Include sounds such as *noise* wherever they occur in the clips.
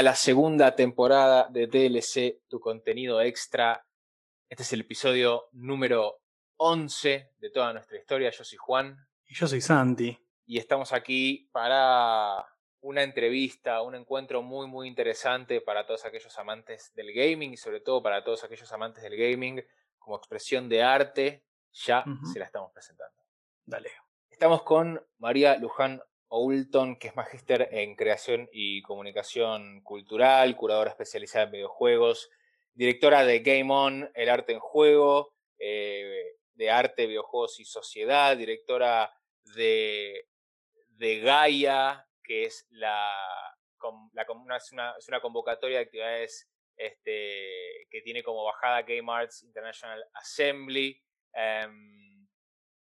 A la segunda temporada de DLC, tu contenido extra. Este es el episodio número 11 de toda nuestra historia. Yo soy Juan. Y yo soy Santi. Y estamos aquí para una entrevista, un encuentro muy, muy interesante para todos aquellos amantes del gaming y sobre todo para todos aquellos amantes del gaming como expresión de arte. Ya se la estamos presentando. Dale. Estamos con María Luján Oulton, que es magíster en creación y comunicación cultural, curadora especializada en videojuegos, directora de Game On, El Arte en Juego, eh, de Arte, Videojuegos y Sociedad, directora de, Gaia, que es, la, una, es, convocatoria de actividades este, que tiene como bajada Game Arts International Assembly. Em,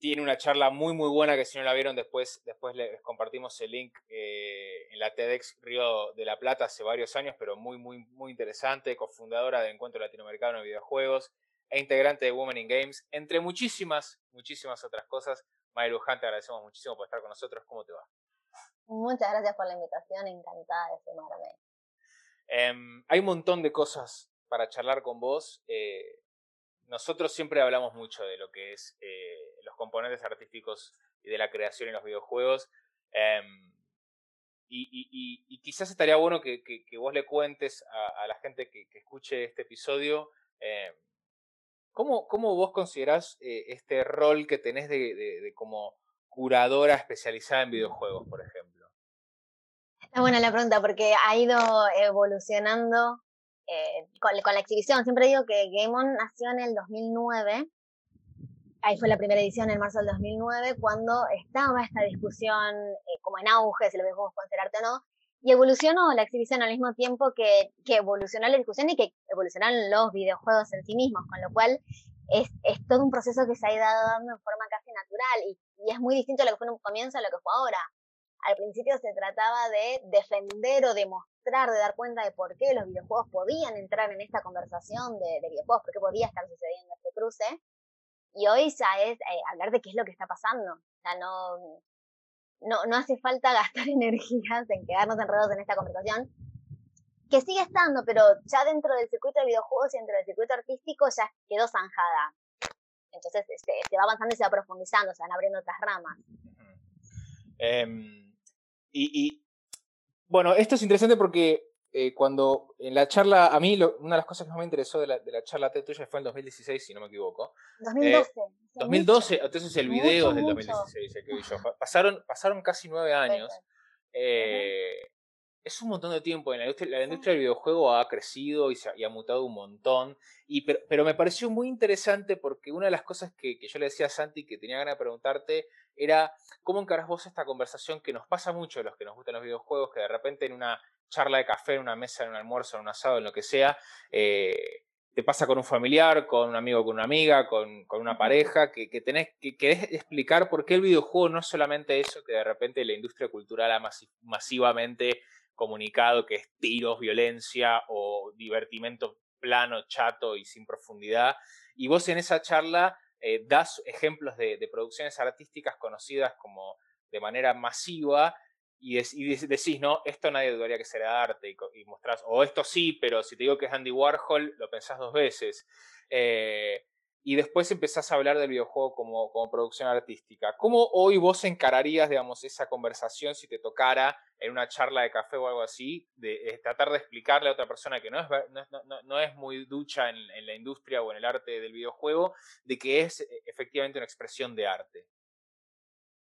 tiene una charla muy muy buena que si no la vieron después, después les compartimos el link eh, en la TEDx Río de la Plata hace varios años, pero muy muy muy interesante, cofundadora de Encuentro Latinoamericano de Videojuegos e integrante de Women in Games, entre muchísimas, muchísimas otras cosas. Maya Luján, te agradecemos muchísimo por estar con nosotros. ¿Cómo te va? Muchas gracias por la invitación, encantada de sumarme. Em, hay un montón de cosas para charlar con vos. Eh, nosotros siempre hablamos mucho de lo que es eh, los componentes artísticos y de la creación en los videojuegos. Em, y, quizás estaría bueno que, vos le cuentes a, la gente que, escuche este episodio em, ¿cómo, ¿cómo, vos considerás eh, este rol que tenés de, como curadora especializada en videojuegos, por ejemplo. Está buena la pregunta porque ha ido evolucionando eh, con, la exhibición. Siempre digo que Game On nació en el 2009 ahí fue la primera edición en marzo del 2009, cuando estaba esta discusión eh, como en auge, si lo podemos considerar o no, y evolucionó la exhibición al mismo tiempo que, que evolucionó la discusión y que evolucionaron los videojuegos en sí mismos, con lo cual es, es todo un proceso que se ha ido dando en forma casi natural y, y es muy distinto a lo que fue en un comienzo a lo que fue ahora. Al principio se trataba de defender o demostrar, de dar cuenta de por qué los videojuegos podían entrar en esta conversación de, de videojuegos, por qué podía estar sucediendo este cruce y hoy ya es eh, hablar de qué es lo que está pasando. O sea, no, no, no hace falta *laughs* gastar energías en quedarnos enredados en esta conversación, que sigue estando, pero ya dentro del circuito de videojuegos y dentro del circuito artístico ya quedó zanjada. Entonces se, este, se va avanzando y se va profundizando, se van abriendo otras ramas. Y, y, bueno, esto es interesante porque eh, cuando en la charla, a mí una de las cosas que más me interesó de la, de la charla tuya fue en 2016, si no me equivoco. 2012. 2012, entonces el video es del 2016, el que vi yo. Pasaron, pasaron casi nueve años. Eh, es un montón de tiempo. En la industria, la industria del videojuego ha crecido y, se ha, mutado un montón. Y, pero, pero, me pareció muy interesante porque una de las cosas que, que, yo le decía a Santi que tenía ganas de preguntarte era cómo encarás vos esta conversación que nos pasa mucho a los que nos gustan los videojuegos, que de repente en una charla de café, en una mesa, en un almuerzo, en un asado, en lo que sea, eh, te pasa con un familiar, con un amigo, con una amiga, con, con una pareja, que, que tenés que querés explicar por qué el videojuego no es solamente eso que de repente la industria cultural ha masivamente comunicado, que es tiros, violencia o divertimento plano, chato y sin profundidad. Y vos en esa charla eh, das ejemplos de, de producciones artísticas conocidas como de manera masiva y, decís, no, esto nadie dudaría que será arte y, y, mostrás, o esto sí, pero si te digo que es Andy Warhol, lo pensás dos veces. Eh, y después empezás a hablar del videojuego como, como producción artística. ¿Cómo hoy vos encararías, digamos, esa conversación si te tocara en una charla de café o algo así, de, tratar de explicarle a otra persona que no es, no, no, es muy ducha en, la industria o en el arte del videojuego, de que es eh, efectivamente una expresión de arte?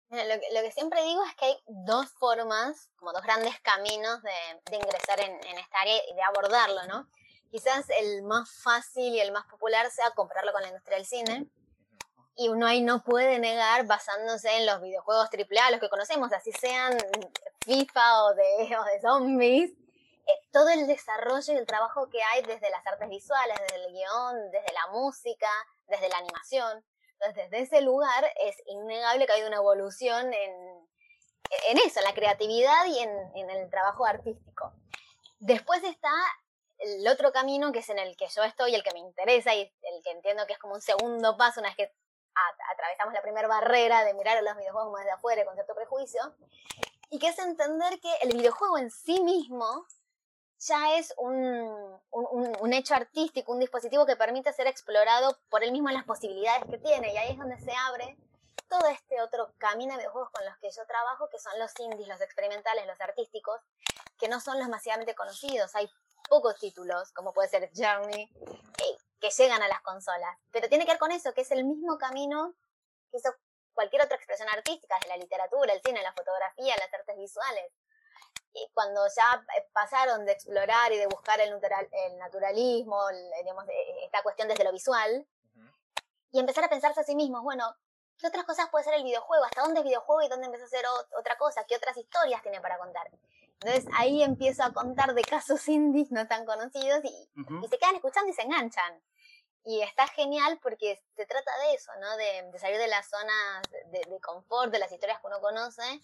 Lo que, siempre digo es que hay dos formas, como dos grandes caminos de, ingresar en, esta área y de abordarlo, ¿no? Quizás el más fácil y el más popular sea comprarlo con la industria del cine. Y uno ahí no puede negar, basándose en los videojuegos AAA, los que conocemos, así sean FIFA o de, o de zombies, eh, todo el desarrollo y el trabajo que hay desde las artes visuales, desde el guion, desde la música, desde la animación. Entonces, desde ese lugar es innegable que ha habido una evolución en, en eso, en la creatividad y en, en, el trabajo artístico. Después está el otro camino que es en el que yo estoy, el que me interesa y el que entiendo que es como un segundo paso una vez que atravesamos la primera barrera de mirar a los videojuegos más de afuera con cierto prejuicio, y que es entender que el videojuego en sí mismo ya es un, un, hecho artístico, un dispositivo que permite ser explorado por él mismo en las posibilidades que tiene. Y ahí es donde se abre todo este otro camino de videojuegos con los que yo trabajo, que son los indies, los experimentales, los artísticos, que no son los masivamente conocidos. Hay pocos títulos, como puede ser Journey, que, que llegan a las consolas. Pero tiene que ver con eso, que es el mismo camino que hizo cualquier otra expresión artística, de la literatura, el cine, la fotografía, las artes visuales. Y cuando ya eh, pasaron de explorar y de buscar el, naturalismo, digamos, eh, esta cuestión desde lo visual, y empezar a pensarse a sí mismos, bueno, ¿qué otras cosas puede ser el videojuego? ¿Hasta dónde es videojuego y dónde empieza a ser otra cosa? ¿Qué otras historias tiene para contar? Entonces ahí empiezo a contar de casos *laughs* indies no tan conocidos y, y se quedan escuchando y se enganchan. Y está genial porque se trata de eso, ¿no? De, salir de las zonas de, confort, de las historias que uno conoce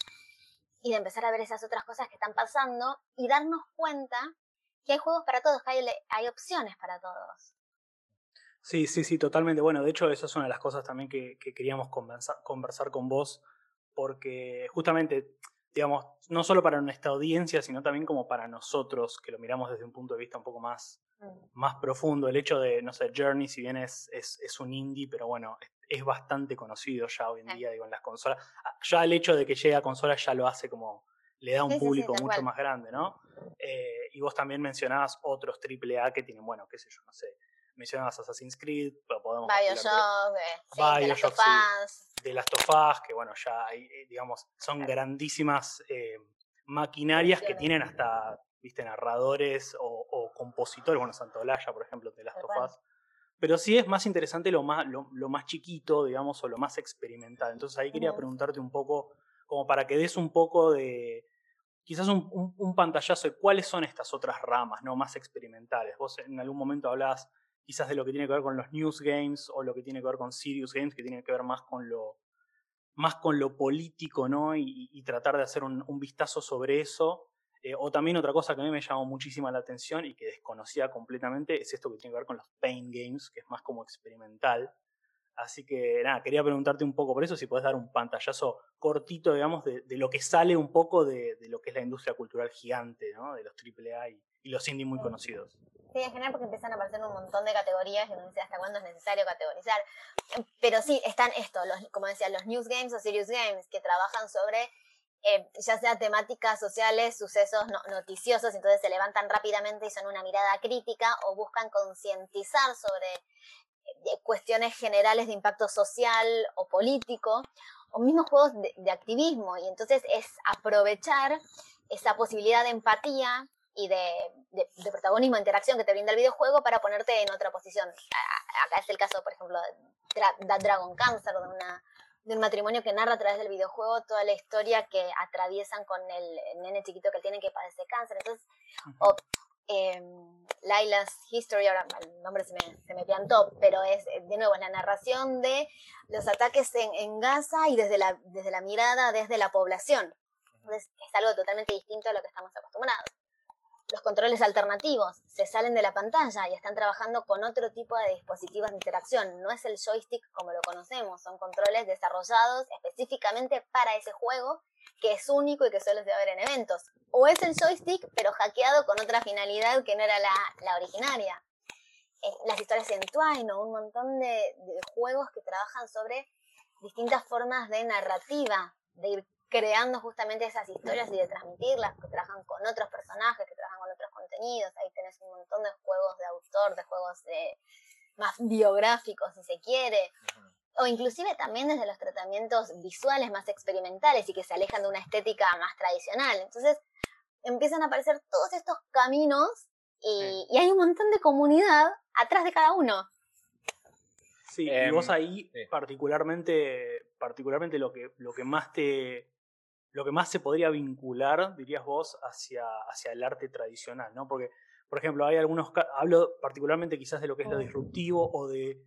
y de empezar a ver esas otras cosas que están pasando y darnos cuenta que hay juegos para todos, que hay, hay opciones para todos. Sí, sí, sí, totalmente. Bueno, de hecho, esa es una de las cosas también que, que queríamos conversar, conversar con vos, porque justamente, digamos, no solo para nuestra audiencia, sino también como para nosotros, que lo miramos desde un punto de vista un poco más más profundo. El hecho de, no sé, Journey, si bien es, es, un indie, pero bueno, es, bastante conocido ya hoy en día, digo, en las consolas. Ah, ya el hecho de que llegue a consolas ya lo hace como, le da un público mucho más grande, ¿no? Eh, y vos también mencionabas otros AAA que tienen, bueno, qué sé yo, no sé. Mencionabas Assassin's Creed, pero podemos... Bioshock, eh, Bioshock, de las tofás, que bueno, ya hay, eh, digamos, son grandísimas maquinarias que tienen hasta viste, narradores o, compositores, bueno, Santolaya, por ejemplo, de las tofas. Pero sí es más interesante lo más, lo, más chiquito, digamos, o lo más experimental. Entonces ahí quería preguntarte un poco, como para que des un poco de, quizás un, pantallazo de cuáles son estas otras ramas, ¿no? Más experimentales. Vos en algún momento hablabas quizás de lo que tiene que ver con los news games o lo que tiene que ver con serious games, que tiene que ver más con lo, más con lo político, ¿no? Y, tratar de hacer un, vistazo sobre eso eh, o también otra cosa que a mí me llamó muchísimo la atención y que desconocía completamente es esto que tiene que ver con los paint games, que es más como experimental. Así que nada, quería preguntarte un poco por eso, si puedes dar un pantallazo cortito, digamos, de, lo que sale un poco de, lo que es la industria cultural gigante, ¿no? De los AAA y, y los indie muy conocidos. Sí, en general porque empiezan a aparecer un montón de categorías y uno dice hasta cuándo es necesario categorizar. Pero sí, están esto, como decía, los news games o serious games, que trabajan sobre eh, ya sea temáticas sociales, sucesos noticiosos, entonces se levantan rápidamente y son una mirada crítica o buscan concientizar sobre eh, cuestiones generales de impacto social o político, o mismos juegos de, activismo, y entonces es aprovechar esa posibilidad de empatía y de, de, protagonismo, interacción que te brinda el videojuego para ponerte en otra posición. Acá es el caso, por ejemplo, de Dragon Cancer, de una de un matrimonio que narra a través del videojuego toda la historia que atraviesan con el nene chiquito que tiene que padece cáncer. Entonces, o, em, Laila's History, ahora el nombre se me, se me piantó, pero es de nuevo la narración de los ataques en, en Gaza y desde la, desde la mirada, desde la población. Entonces, es algo totalmente distinto a lo que estamos acostumbrados los controles alternativos se salen de la pantalla y están trabajando con otro tipo de dispositivos de interacción. No es el joystick como lo conocemos, son controles desarrollados específicamente para ese juego que es único y que solo se va a ver en eventos. O es el joystick pero hackeado con otra finalidad que no era la, originaria. Eh, las historias en Twine o un montón de, de juegos que trabajan sobre distintas formas de narrativa, de ir creando justamente esas historias y de transmitirlas, que trabajan con otros personajes, que trabajan con otros contenidos. Ahí tenés un montón de juegos de autor, de juegos de, más biográficos, si se quiere. O inclusive también desde los tratamientos visuales más experimentales y que se alejan de una estética más tradicional. Entonces empiezan a aparecer todos estos caminos y, hay un montón de comunidad atrás de cada uno. Sí, y vos em, ahí particularmente, particularmente lo que, lo que más te, lo que más se podría vincular, dirías vos, hacia, hacia el arte tradicional, ¿no? Porque, por ejemplo, hay algunos, hablo particularmente quizás de lo que es lo disruptivo o de,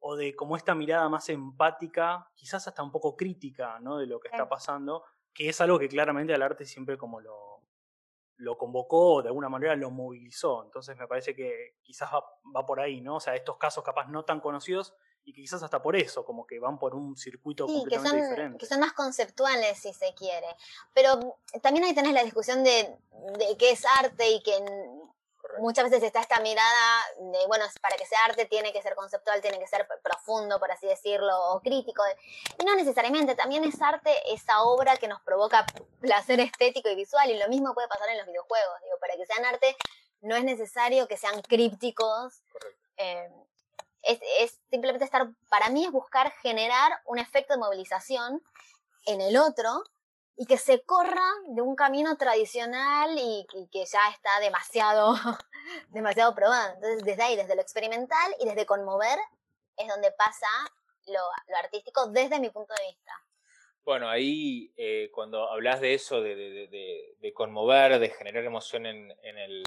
o de como esta mirada más empática, quizás hasta un poco crítica, ¿no? De lo que está pasando, que es algo que claramente al arte siempre como lo, lo convocó, de alguna manera lo movilizó. Entonces me parece que quizás va, va por ahí, ¿no? O sea, estos casos capaz no tan conocidos y quizás hasta por eso, como que van por un circuito completamente que son, diferente. Que son más conceptuales, si se quiere. Pero también ahí tenés la discusión de, de qué es arte y que muchas veces está esta mirada de, bueno, para que sea arte tiene que ser conceptual, tiene que ser profundo, por así decirlo, o crítico. Y no necesariamente, también es arte esa obra que nos provoca placer estético y visual, y lo mismo puede pasar en los videojuegos. Digo, para que sean arte no es necesario que sean crípticos. Eh, es, simplemente estar, para mí es buscar generar un efecto de movilización en el otro y que se corra de un camino tradicional y, que ya está demasiado, *laughs* demasiado probado. Entonces, desde ahí, desde lo experimental y desde conmover, es donde pasa lo, artístico desde mi punto de vista. Bueno, ahí eh, cuando hablas de eso, de, conmover, de generar emoción en, el,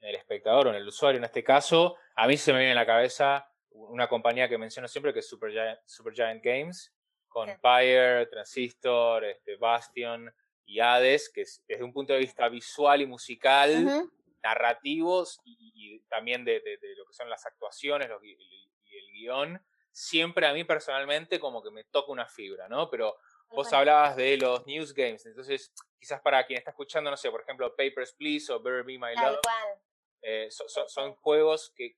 en, el, espectador o en el usuario en este caso, a mí se me viene a la cabeza una compañía que menciono siempre que es Supergiant, Supergiant Games, con Pyre, Transistor, este, Bastion y Hades, que desde un punto de vista visual y musical, narrativos y, también de, lo que son las actuaciones y, el guion, siempre a mí personalmente como que me toca una fibra, ¿no? Pero vos hablabas de los news games, entonces quizás para quien está escuchando, no sé, por ejemplo, Papers, Please o Better Be My Love, eh, son, juegos que,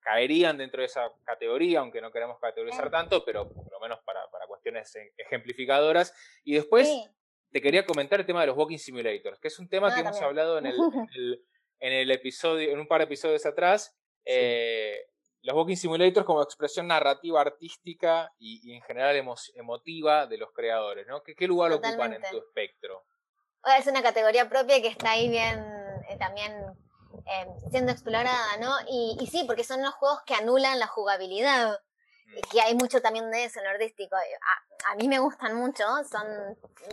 caerían dentro de esa categoría, aunque no queremos categorizar tanto, pero por lo menos para, cuestiones e, ejemplificadoras. Y después te quería comentar el tema de los Walking Simulators, que es un tema ah, que hemos hablado en *laughs* el, en el, episodio, en un par de episodios atrás. Eh, los Walking Simulators como expresión narrativa, artística y, en general emotiva de los creadores, ¿no? ¿Qué, lugar ocupan en tu espectro? Es una categoría propia que está ahí bien eh, también eh, siendo explorada, ¿no? Y, sí, porque son los juegos que anulan la jugabilidad. Mm. Y que hay mucho también de eso en lo artístico. A, mí me gustan mucho, son,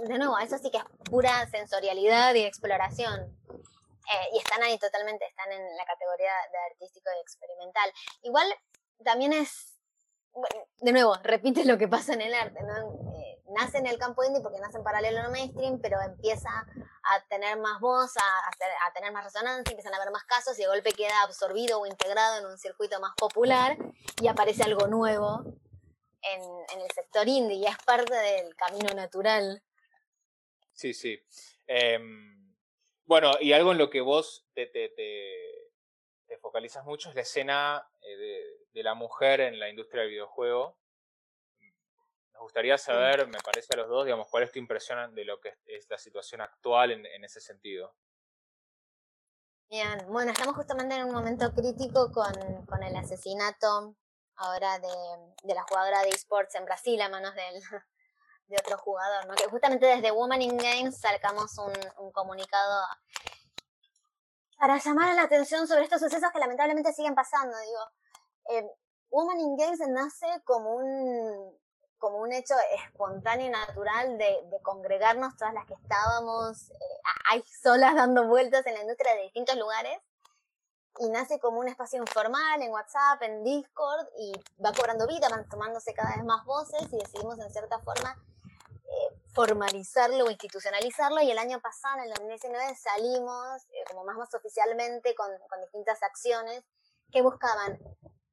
de nuevo, eso sí que es pura sensorialidad y exploración. Eh, y están ahí totalmente, están en la categoría de artístico y experimental. Igual también es, de nuevo, repite lo que pasa en el arte, ¿no? Nace en el campo indie porque nace en paralelo no mainstream, pero empieza a tener más voz, a, tener más resonancia, empiezan a haber más casos y de golpe queda absorbido o integrado en un circuito más popular y aparece algo nuevo en, el sector indie y es parte del camino natural. Sí, sí. Em, bueno, y algo en lo que vos te, te, te, focalizas mucho es la escena eh, de la mujer en la industria del videojuego nos gustaría saber, me parece a los dos, digamos, cuál es tu impresión de lo que es la situación actual en, ese sentido. Bien, bueno, estamos justamente en un momento crítico con, con el asesinato ahora de, de, la jugadora de esports en Brasil a manos del, *laughs* de otro jugador, ¿no? Que justamente desde Woman in Games sacamos un, un comunicado para llamar la atención sobre estos sucesos que lamentablemente siguen pasando. Digo, eh, Woman in Games nace como un, como un hecho espontáneo y natural de, congregarnos todas las que estábamos eh, solas dando vueltas en la industria de distintos lugares. Y nace como un espacio informal en WhatsApp, en Discord y va cobrando vida, van tomándose cada vez más voces y decidimos en cierta forma eh, formalizarlo o institucionalizarlo. Y el año pasado, en el 2019, salimos eh, como más, más oficialmente con, con distintas acciones que buscaban,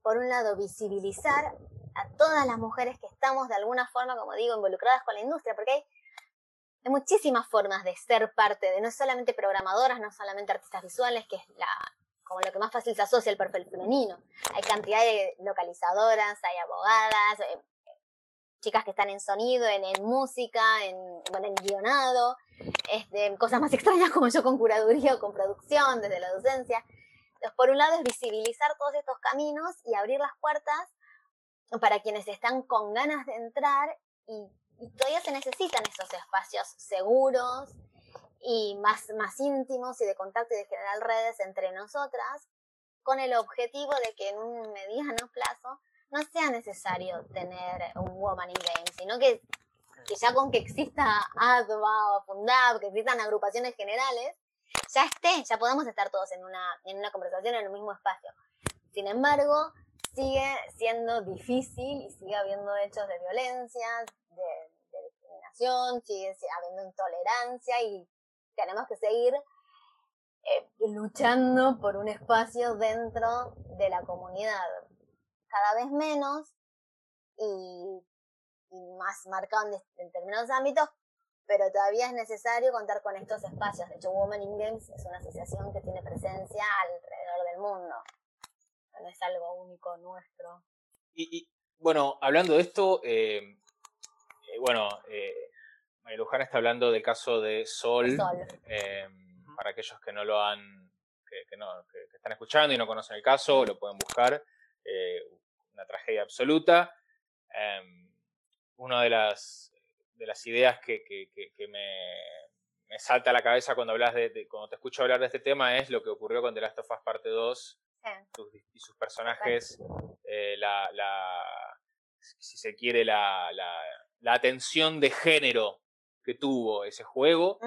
por un lado, visibilizar a todas las mujeres que estamos de alguna forma, como digo, involucradas con la industria, porque hay, muchísimas formas de ser parte de no solamente programadoras, no solamente artistas visuales, que es la como lo que más fácil se asocia al perfil femenino. Hay cantidad de localizadoras, hay abogadas, eh, chicas que están en sonido, en, música, en, bueno, en guionado, este, cosas más *laughs* extrañas como yo con curaduría o con producción, desde la docencia. Entonces, por un lado es visibilizar todos estos caminos y abrir las puertas para quienes están con ganas de entrar y, todavía se necesitan esos espacios seguros y más, más íntimos y de contacto y de generar redes entre nosotras, con el objetivo de que en un mediano plazo no sea necesario tener un Woman in Game, sino que, que ya con que exista ADVA o Fundab, que existan agrupaciones generales, ya esté, ya podamos estar todos en una, en una conversación en el mismo espacio. Sin embargo, sigue siendo difícil y sigue habiendo hechos de violencia, de, discriminación, sigue habiendo intolerancia y tenemos que seguir eh, luchando por un espacio dentro de la comunidad. cada vez menos y, más marcado en, en determinados ámbitos, pero todavía es necesario contar con estos espacios. De hecho, Women in Games es una asociación que tiene presencia alrededor del mundo. No es algo único nuestro. Y, bueno, hablando de esto, eh, eh, bueno, eh, María Luján está hablando del caso de Sol. Eh, para aquellos que no lo han, que, no, que, están escuchando y no conocen el caso, lo pueden buscar. una tragedia absoluta. una de las de las ideas que, me, salta a la cabeza cuando hablas de, cuando te escucho hablar de este tema es lo que ocurrió con The Last of Us Parte 2 y sus personajes, eh, la, si se quiere, la, atención de género que tuvo ese juego.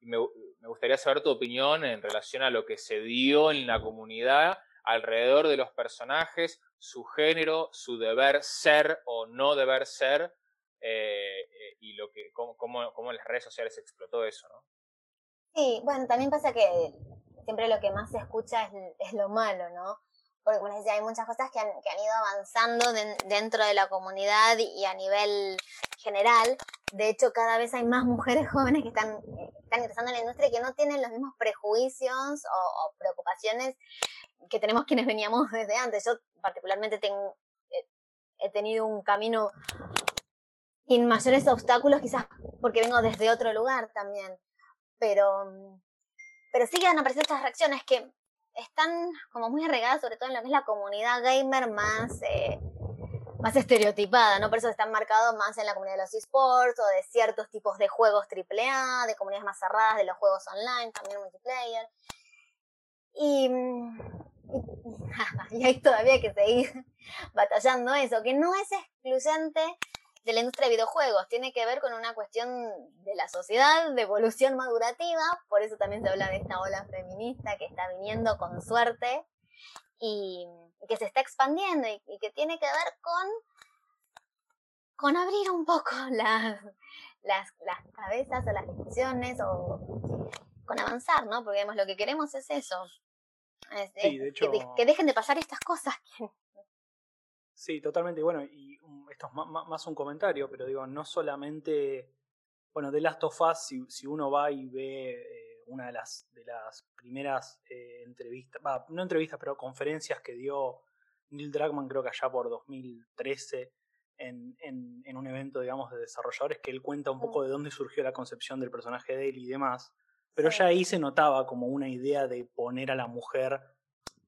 me, me, gustaría saber tu opinión en relación a lo que se dio en la comunidad alrededor de los personajes, su género, su deber ser o no deber ser, eh, eh, y lo que cómo, cómo, en las redes sociales explotó eso, ¿no? Sí, bueno, también pasa que siempre lo que más se escucha es, es lo malo, ¿no? Porque como les decía, hay muchas cosas que han, que han ido avanzando dentro de la comunidad y a nivel general. De hecho, cada vez hay más mujeres *laughs* jóvenes que están, están ingresando en la industria y que no tienen los mismos prejuicios o, preocupaciones que tenemos quienes veníamos *laughs* desde antes. Yo particularmente tengo, he tenido un camino sin mayores obstáculos, quizás porque vengo desde otro lugar también. Pero, pero sí que han aparecido estas reacciones que están como muy arraigadas, sobre todo en lo que es la comunidad gamer más, eh, más estereotipada, ¿no? Por eso están marcados más en la comunidad de los esports o de ciertos tipos de juegos AAA, de comunidades más cerradas, de los juegos online, también multiplayer. Y, y, *laughs* y hay todavía que seguir *laughs* batallando eso, que no es excluyente de la industria de videojuegos, tiene que ver con una cuestión de la sociedad, de evolución madurativa, por eso también se habla de esta ola feminista que está viniendo con suerte y que se está expandiendo y, que tiene que ver con, con abrir un poco *laughs* las, las, cabezas o las discusiones o con avanzar, ¿no? Porque lo que queremos es eso. que, dejen de pasar estas cosas. Sí, totalmente. Bueno, y esto es más, un comentario, pero digo, no solamente, bueno, de Last of Us, si, uno va y ve eh, una de las, de las primeras eh, entrevistas, no entrevistas, pero conferencias que dio Neil Druckmann, creo que allá por 2013, en, en, en, un evento, digamos, de desarrolladores, que él cuenta un poco de dónde surgió la concepción del personaje de él y demás. Pero ya ahí se notaba como una idea de poner a la mujer,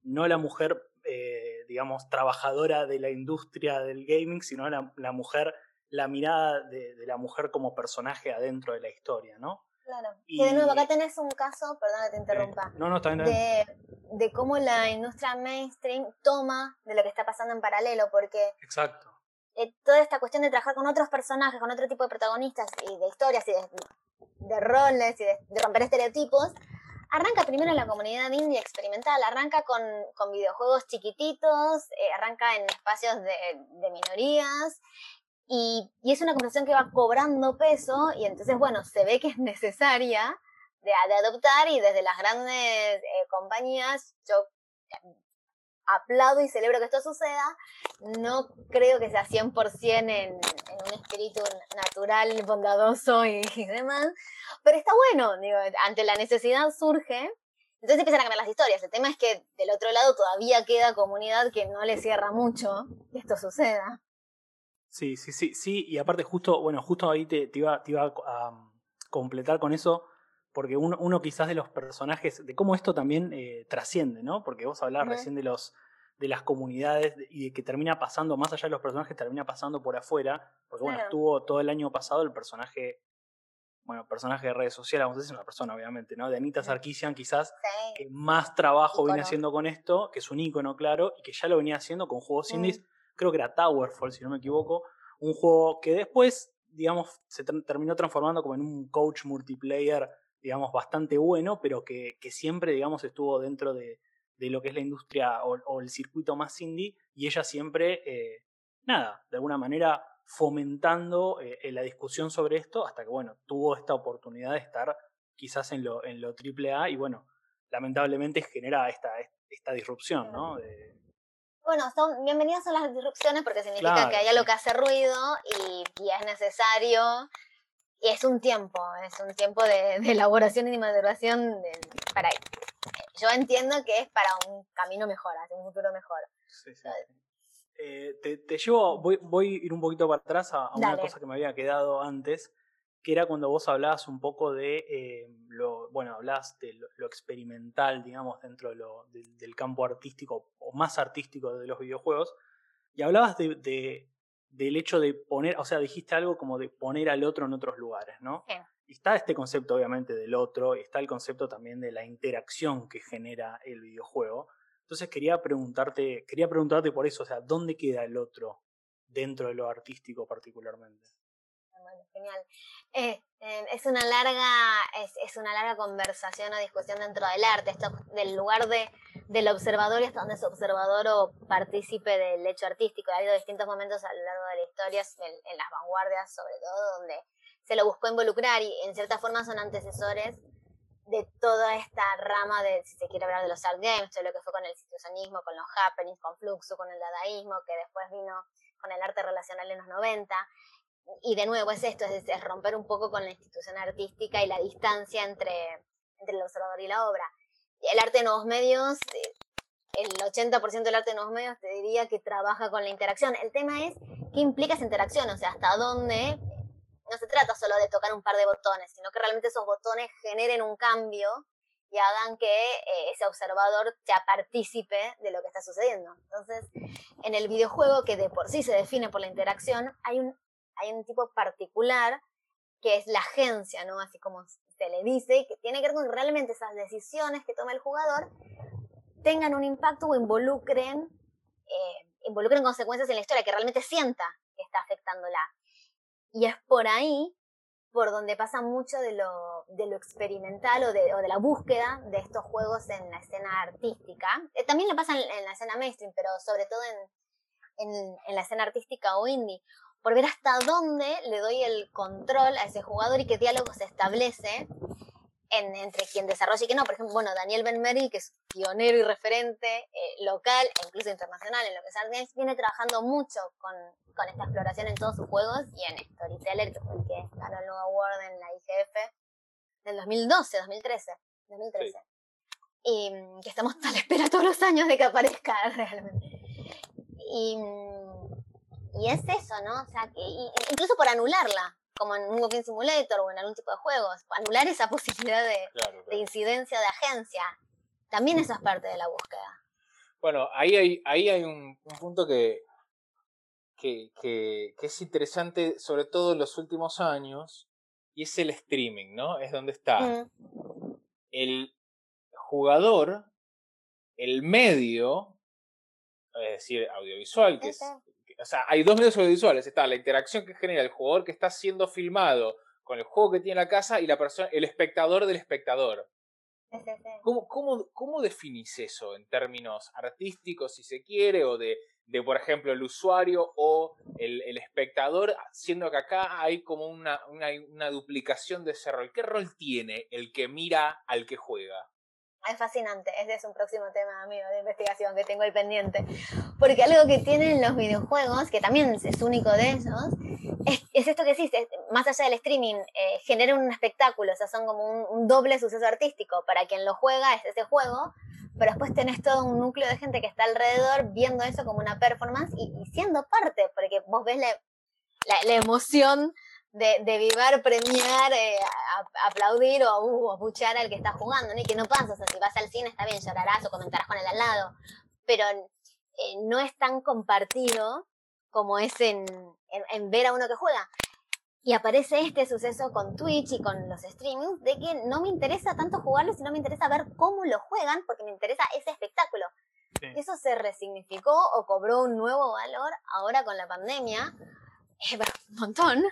no a la mujer eh, digamos, trabajadora de la industria del gaming, sino la, la mujer, la mirada de, la mujer como personaje adentro de la historia, ¿no? Claro. Y, de nuevo, acá tenés un caso, perdón que te interrumpa, no, no, de, de cómo la industria mainstream toma de lo que está pasando en paralelo, porque... Exacto. Eh, toda esta cuestión de trabajar con otros personajes, con otro tipo de protagonistas y de historias y de, roles y de, de romper estereotipos, Arranca primero en la comunidad indie experimental, arranca con, con videojuegos chiquititos, eh, arranca en espacios de, minorías y, y, es una conversación que va cobrando peso y entonces, bueno, se ve que es necesaria de, de adoptar y desde las grandes eh, compañías, yo aplaudo y celebro que esto suceda. No creo que sea 100% en, en un espíritu natural, bondadoso y, demás, pero está bueno, digo, ante la necesidad surge. Entonces empiezan a cambiar las historias. El tema es que del otro lado todavía queda comunidad que no le cierra mucho que esto suceda. Sí, sí, sí, sí. Y aparte, justo, bueno, justo ahí te, iba, a completar con eso porque uno, uno quizás de los personajes, de cómo esto también eh, trasciende, ¿no? Porque vos hablabas recién de los de las comunidades y de que termina pasando, más allá de los personajes, termina pasando por afuera, porque bueno, estuvo todo el año pasado el personaje, bueno, personaje de redes sociales, vamos a decir una persona obviamente, ¿no? De Anita Sarkisian quizás, que más trabajo viene haciendo con esto, que es un ícono, claro, y que ya lo venía haciendo con juegos indies, creo que era Towerfall, si no me equivoco, un juego que después, digamos, se terminó transformando como en un coach multiplayer digamos, bastante bueno, pero que, que siempre, digamos, estuvo dentro de, de, lo que es la industria o, el circuito más indie, y ella siempre, eh, nada, de alguna manera fomentando eh, la discusión sobre esto, hasta que, bueno, tuvo esta oportunidad de estar quizás en lo, en lo triple A, y bueno, lamentablemente genera esta, esta disrupción, ¿no? Bueno, son bienvenidas son las disrupciones porque significa que hay algo que hace ruido y, es necesario. Y es un tiempo, es un tiempo de, elaboración y de maduración para... Yo entiendo que es para un camino mejor, hacia un futuro mejor. Sí, sí. Eh, te, llevo, voy, voy, a ir un poquito para atrás a, una cosa que me había quedado antes, que era cuando vos hablabas un poco de eh, lo, bueno, hablabas de lo, experimental, digamos, dentro del campo artístico o más artístico de los videojuegos, y hablabas de, del hecho de poner, o sea, dijiste algo como de poner al otro en otros lugares, ¿no? Y está este concepto, obviamente, del otro, y está el concepto también de la interacción que genera el videojuego. Entonces quería preguntarte, quería preguntarte por eso, o sea, ¿dónde queda el otro dentro de lo artístico particularmente? Genial. Eh, es una larga, es, una larga conversación o discusión dentro del arte, esto del lugar de, del observador y hasta donde es observador o partícipe del hecho artístico. Ha habido distintos momentos a lo largo de la historia, en, las vanguardias sobre todo, donde se lo buscó involucrar y en cierta forma son antecesores de toda esta rama de, si se quiere hablar de los art games, de lo que fue con el situacionismo, con los happenings, con Fluxo, con el dadaísmo, que después vino con el arte relacional en los 90 y de nuevo es esto, es, romper un poco con la institución artística y la distancia entre, entre el observador y la obra. El arte de nuevos medios, eh, el 80% del arte de nuevos medios te diría que trabaja con la interacción. El tema es qué implica esa interacción, o sea, hasta dónde no se trata solo de tocar un par de botones, sino que realmente esos botones generen un cambio y hagan que eh, ese observador sea partícipe de lo que está sucediendo. Entonces, en el videojuego, que de por sí se define por la interacción, hay un hay un tipo particular que es la agencia, ¿no? Así como se le dice, que tiene que ver con realmente esas decisiones que toma el jugador tengan un impacto o involucren, eh, involucren consecuencias en la historia, que realmente sienta que está afectándola. Y es por ahí por donde pasa mucho de lo, experimental o de, la búsqueda de estos juegos en la escena artística. También lo pasa en, la escena mainstream, pero sobre todo en la escena artística o indie por ver hasta dónde le doy el control a ese jugador y qué diálogo se establece en, entre quien desarrolla y quien no. Por ejemplo, bueno, Daniel Benmeri, que es pionero y referente eh, local e incluso internacional en lo que es Art Games, viene trabajando mucho con, con, esta exploración en todos sus juegos y en Storyteller, que fue el que ganó el nuevo award en la IGF del 2012, 2013. 2013. Y mm, que estamos a la espera todos los años de que aparezca *laughs* realmente. Y mm, y es eso, ¿no? O sea, que incluso por anularla, como en un Walking Simulator o en algún tipo de juegos, anular esa *laughs* posibilidad de, incidencia de agencia, también eso es parte de la búsqueda. Bueno, ahí hay, ahí hay un, punto que, que, que, es interesante, sobre todo en los últimos años, y es el streaming, ¿no? Es donde está mm. el jugador, el medio, es decir, audiovisual, que es o sea, hay dos medios audiovisuales. Está la interacción que genera el jugador que está siendo filmado con el juego que tiene en la casa y la persona, el espectador del espectador. ¿Cómo, cómo, cómo definís eso en términos artísticos, si se quiere, o de, de por ejemplo, el usuario o el, el espectador, siendo que acá hay como una, una, una duplicación de ese rol? ¿Qué rol tiene el que mira al que juega? Es fascinante, ese es un próximo tema, amigo, de investigación que tengo ahí pendiente. Porque algo que tienen los videojuegos, que también es único de ellos, es, esto que existe, más allá del streaming, eh, genera un espectáculo, o sea, son como un, doble suceso artístico. Para quien lo juega es ese juego, pero después tenés todo un núcleo de gente que está alrededor viendo eso como una performance y, siendo parte, porque vos ves la, la emoción de, de vivar, premiar, eh, aplaudir o uh, apuchar al que está jugando, ¿no? Y que no pasa, o sea, si vas al cine está bien, llorarás o comentarás con el al lado, pero eh, no es tan compartido como es en, en, ver a uno que juega. Y aparece este suceso con Twitch y con los streamings de que no me interesa tanto jugarlo, sino me interesa ver cómo lo juegan, porque me interesa ese espectáculo. Eso se resignificó o cobró un nuevo valor ahora con la pandemia, eh, un montón,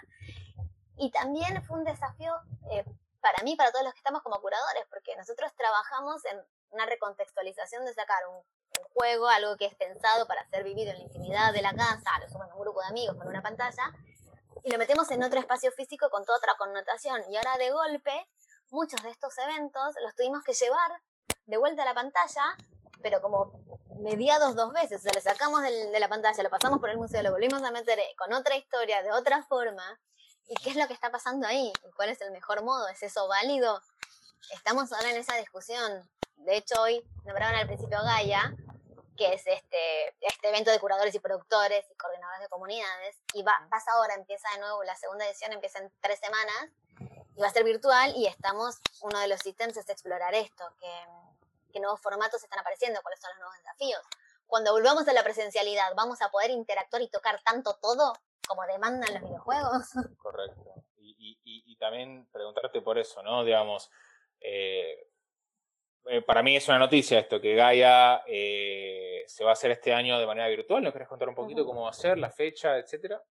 y también fue un desafío eh, para mí, para todos los que estamos como curadores, porque nosotros trabajamos en una recontextualización de sacar un, juego, algo que es pensado para ser vivido en la intimidad de la casa, lo suman un grupo de amigos con una pantalla, y lo metemos en otro espacio físico con toda otra connotación. Y ahora de golpe, muchos de estos eventos los tuvimos que llevar de vuelta a la pantalla, pero como mediados dos veces, o sea, le sacamos de la pantalla, lo pasamos por el museo, lo volvimos a meter con otra historia, de otra forma, ¿y qué es lo que está pasando ahí? ¿Cuál es el mejor modo? ¿Es eso válido? Estamos ahora en esa discusión. De hecho, hoy nombraron al principio Gaia, que es este, este evento de curadores y productores y coordinadores de comunidades, y va, pasa ahora, empieza de nuevo, la segunda edición empieza en tres semanas, y va a ser virtual, y estamos, uno de los ítems es explorar esto, que qué nuevos formatos están apareciendo, cuáles son los nuevos desafíos. Cuando volvamos a la presencialidad, ¿vamos a poder interactuar y tocar tanto todo como demandan los videojuegos? *laughs* Correcto. Y, también preguntarte por eso, ¿no? Digamos, eh, eh, para mí es una noticia esto, que Gaia eh, se va a hacer este año de manera virtual. ¿Nos querés contar un poquito cómo va a ser, la fecha, etcétera?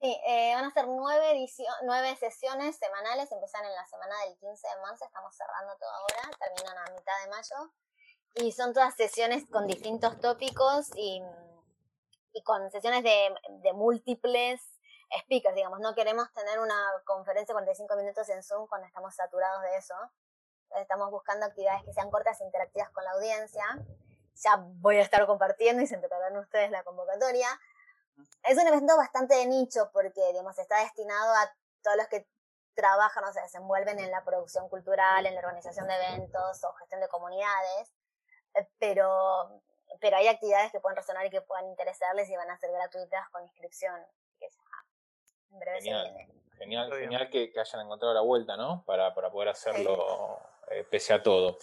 Sí, eh, van a ser nueve, nueve sesiones semanales, empiezan en la semana del 15 de marzo, estamos cerrando todo ahora, terminan a mitad de mayo. Y son todas sesiones con distintos tópicos y, y con sesiones de, de, múltiples speakers, digamos. No queremos tener una conferencia de 45 minutos en Zoom cuando estamos saturados de eso. Estamos buscando actividades que sean cortas e interactivas con la audiencia. Ya voy a estar compartiendo y se enterarán ustedes la convocatoria es un evento bastante de nicho porque, digamos, está destinado a todos los que trabajan o se desenvuelven en la producción cultural, en la organización de eventos o gestión de comunidades, eh, pero, pero hay actividades que pueden resonar y que puedan interesarles y van a ser gratuitas con inscripción. Que en breve genial, se viene. Genial, genial que, hayan encontrado la vuelta, ¿no? Para, para poder hacerlo eh, pese a todo.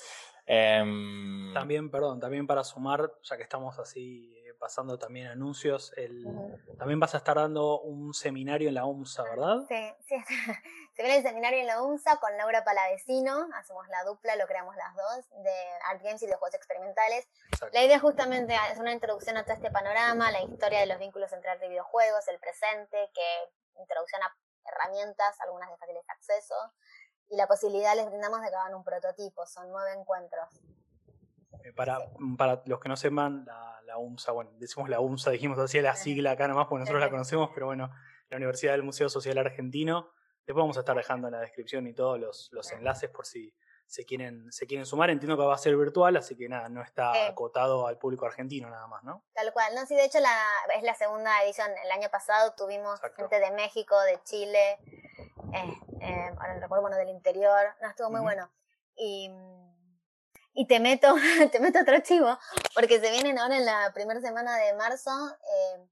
Em, también, perdón, también para sumar, ya que estamos así pasando también anuncios, el, también vas a estar dando un seminario en la UMSA, ¿verdad? Sí, sí, *laughs* se viene el seminario en la UMSA con Laura Palavecino, hacemos la dupla, lo creamos las dos, de Art Games y de juegos experimentales. La idea justamente es una introducción a todo este panorama, la historia de los vínculos entre arte y videojuegos, el presente, que introducción a herramientas, algunas de fácil acceso, y la posibilidad les brindamos de que hagan un prototipo. Son nueve encuentros. Eh, para, para los que no sepan, la, la, UMSA, bueno, decimos la UMSA, dijimos así la sigla acá nomás, porque nosotros la conocemos, pero bueno, la Universidad del Museo Social Argentino. Después vamos a estar dejando en la descripción y todos los, los enlaces por si se quieren, se quieren sumar. Entiendo que va a ser virtual, así que nada, no está acotado al público argentino nada más, ¿no? Tal cual. No, sí, de hecho la, es la segunda edición. El año pasado tuvimos gente de México, de Chile, eh, eh, ahora no recuerdo, bueno, del interior, no, estuvo muy bueno. Y, y te meto, *laughs* te meto otro chivo, porque se vienen ahora en la primera semana de marzo eh,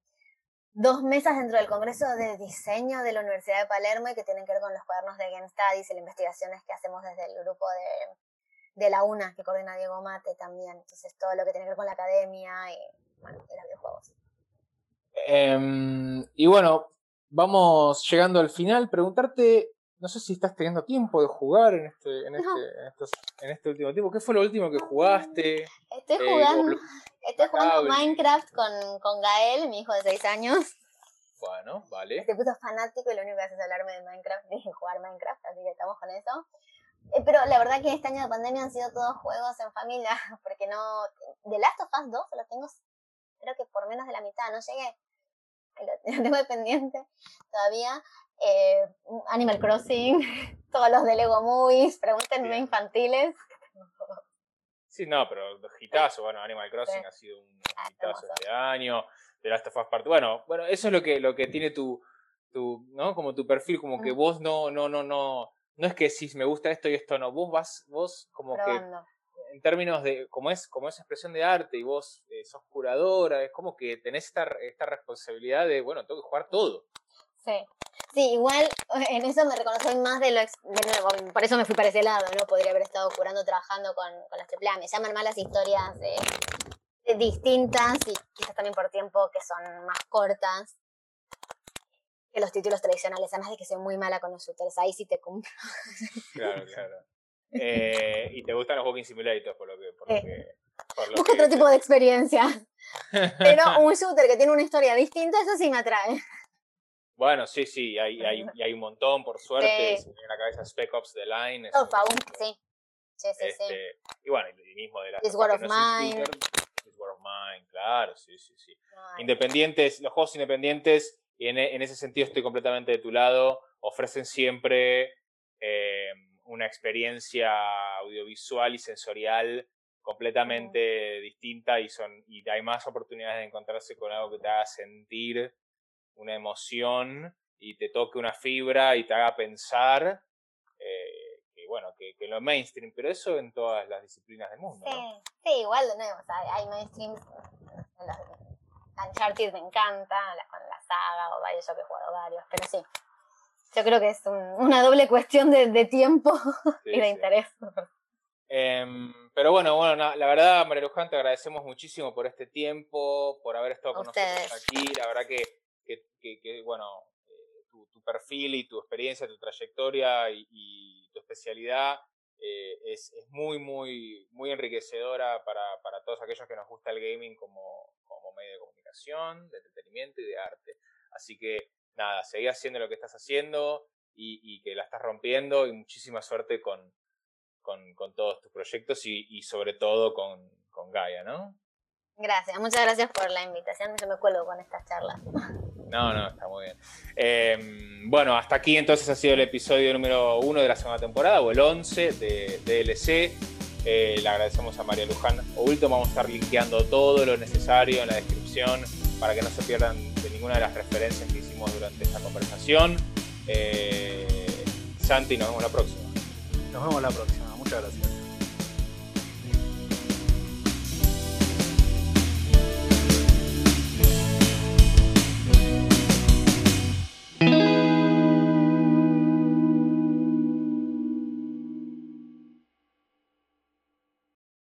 dos mesas dentro del Congreso de Diseño de la Universidad de Palermo y que tienen que ver con los cuadernos de Game Studies y las investigaciones que hacemos desde el grupo de, de la UNA, que coordina Diego Mate también. Entonces, todo lo que tiene que ver con la academia y, bueno, y los videojuegos. Em, y bueno, vamos llegando al final. Preguntarte, no sé si estás teniendo tiempo de jugar en este, en este, en este último tiempo. ¿Qué fue lo último que jugaste? Estoy eh, jugando, estoy jugando Minecraft con, con Gael, mi hijo de 6 años. Bueno, vale. Te puso fanático y lo único que hace es hablarme de Minecraft y jugar Minecraft, así que estamos con eso. Eh, pero la verdad que este año de pandemia han sido todos juegos en familia, *laughs* porque no... The Last of Us 2 lo tengo, creo que por menos de la mitad, no llegué *laughs* lo tengo pendiente todavía. Eh, Animal Crossing, *laughs* todos los de Lego Movies, pregúntenme infantiles. Sí, no, pero hitazo, bueno, Animal Crossing ha sido un ah, hitazo este año, The Last of Us Part, bueno, bueno, eso es lo que, lo que tiene tu, tu, ¿no? Como tu perfil, como que vos no, no, no, no, no es que si me gusta esto y esto no, vos vas, vos como que en términos de, como es, como es expresión de arte y vos eh, sos curadora, es como que tenés esta, esta responsabilidad de, bueno, tengo que jugar todo. Sí. Sí, igual en eso me reconozco más de lo. por eso me fui para ese lado, ¿no? Podría haber estado curando, trabajando con, con las AAA. Me llaman más las historias de, distintas y quizás también por tiempo que son más cortas que los títulos tradicionales. Además de que soy muy mala con los shooters, ahí sí te cumplo. Claro, claro. Eh, y te gustan los walking simulators, por lo que. Por lo que Busco otro tipo de experiencia. *laughs* Pero un shooter que tiene una historia distinta, eso sí me atrae. Bueno, sí, sí, hay, hay, hay un montón, por suerte. Sí. en la cabeza Spec Ops The Line. Oh, sí. Sí, sí, sí. Este, y bueno, y mismo de la. This War of Mine. This War of Mine, claro, sí, sí, sí. Independientes, los juegos independientes, y en, en, ese sentido estoy completamente de tu lado, ofrecen siempre. Eh, una experiencia audiovisual y sensorial completamente distinta y, son, y hay más oportunidades de encontrarse con algo que te haga sentir una emoción y te toque una fibra y te haga pensar. Eh, que bueno, que, que, lo mainstream, pero eso en todas las disciplinas del mundo. Sí, sí igual de nuevo, hay mainstreams. Uncharted me encanta, con la saga o varios, yo que he jugado varios, pero sí. Yo creo que es una doble cuestión de, tiempo *laughs* y de interés. Em, pero bueno, bueno, la verdad, María Luján, te agradecemos muchísimo por este tiempo, por haber estado con nosotros aquí. La verdad que, que, bueno, eh, tu, perfil y tu experiencia, tu trayectoria y, tu especialidad eh, es, es, muy, muy, muy enriquecedora para, para, todos aquellos que nos gusta el gaming como, como medio de comunicación, de entretenimiento y de arte. Así que nada, seguí haciendo lo que estás haciendo y, y que la estás rompiendo y muchísima suerte con, con, todos tus proyectos y, sobre todo con, con, Gaia, ¿no? Gracias, muchas gracias por la invitación. Yo me cuelgo con estas charlas. No, no, está muy bien. Em, bueno, hasta aquí entonces ha sido el episodio número uno de la segunda temporada, o el 11 de DLC. Eh, le agradecemos a María Luján último Vamos a estar linkeando todo lo necesario en la descripción para que no se pierdan de ninguna de las referencias que hicimos durante esta conversación. Eh, Santi, nos vemos la próxima. Nos vemos la próxima. Muchas gracias.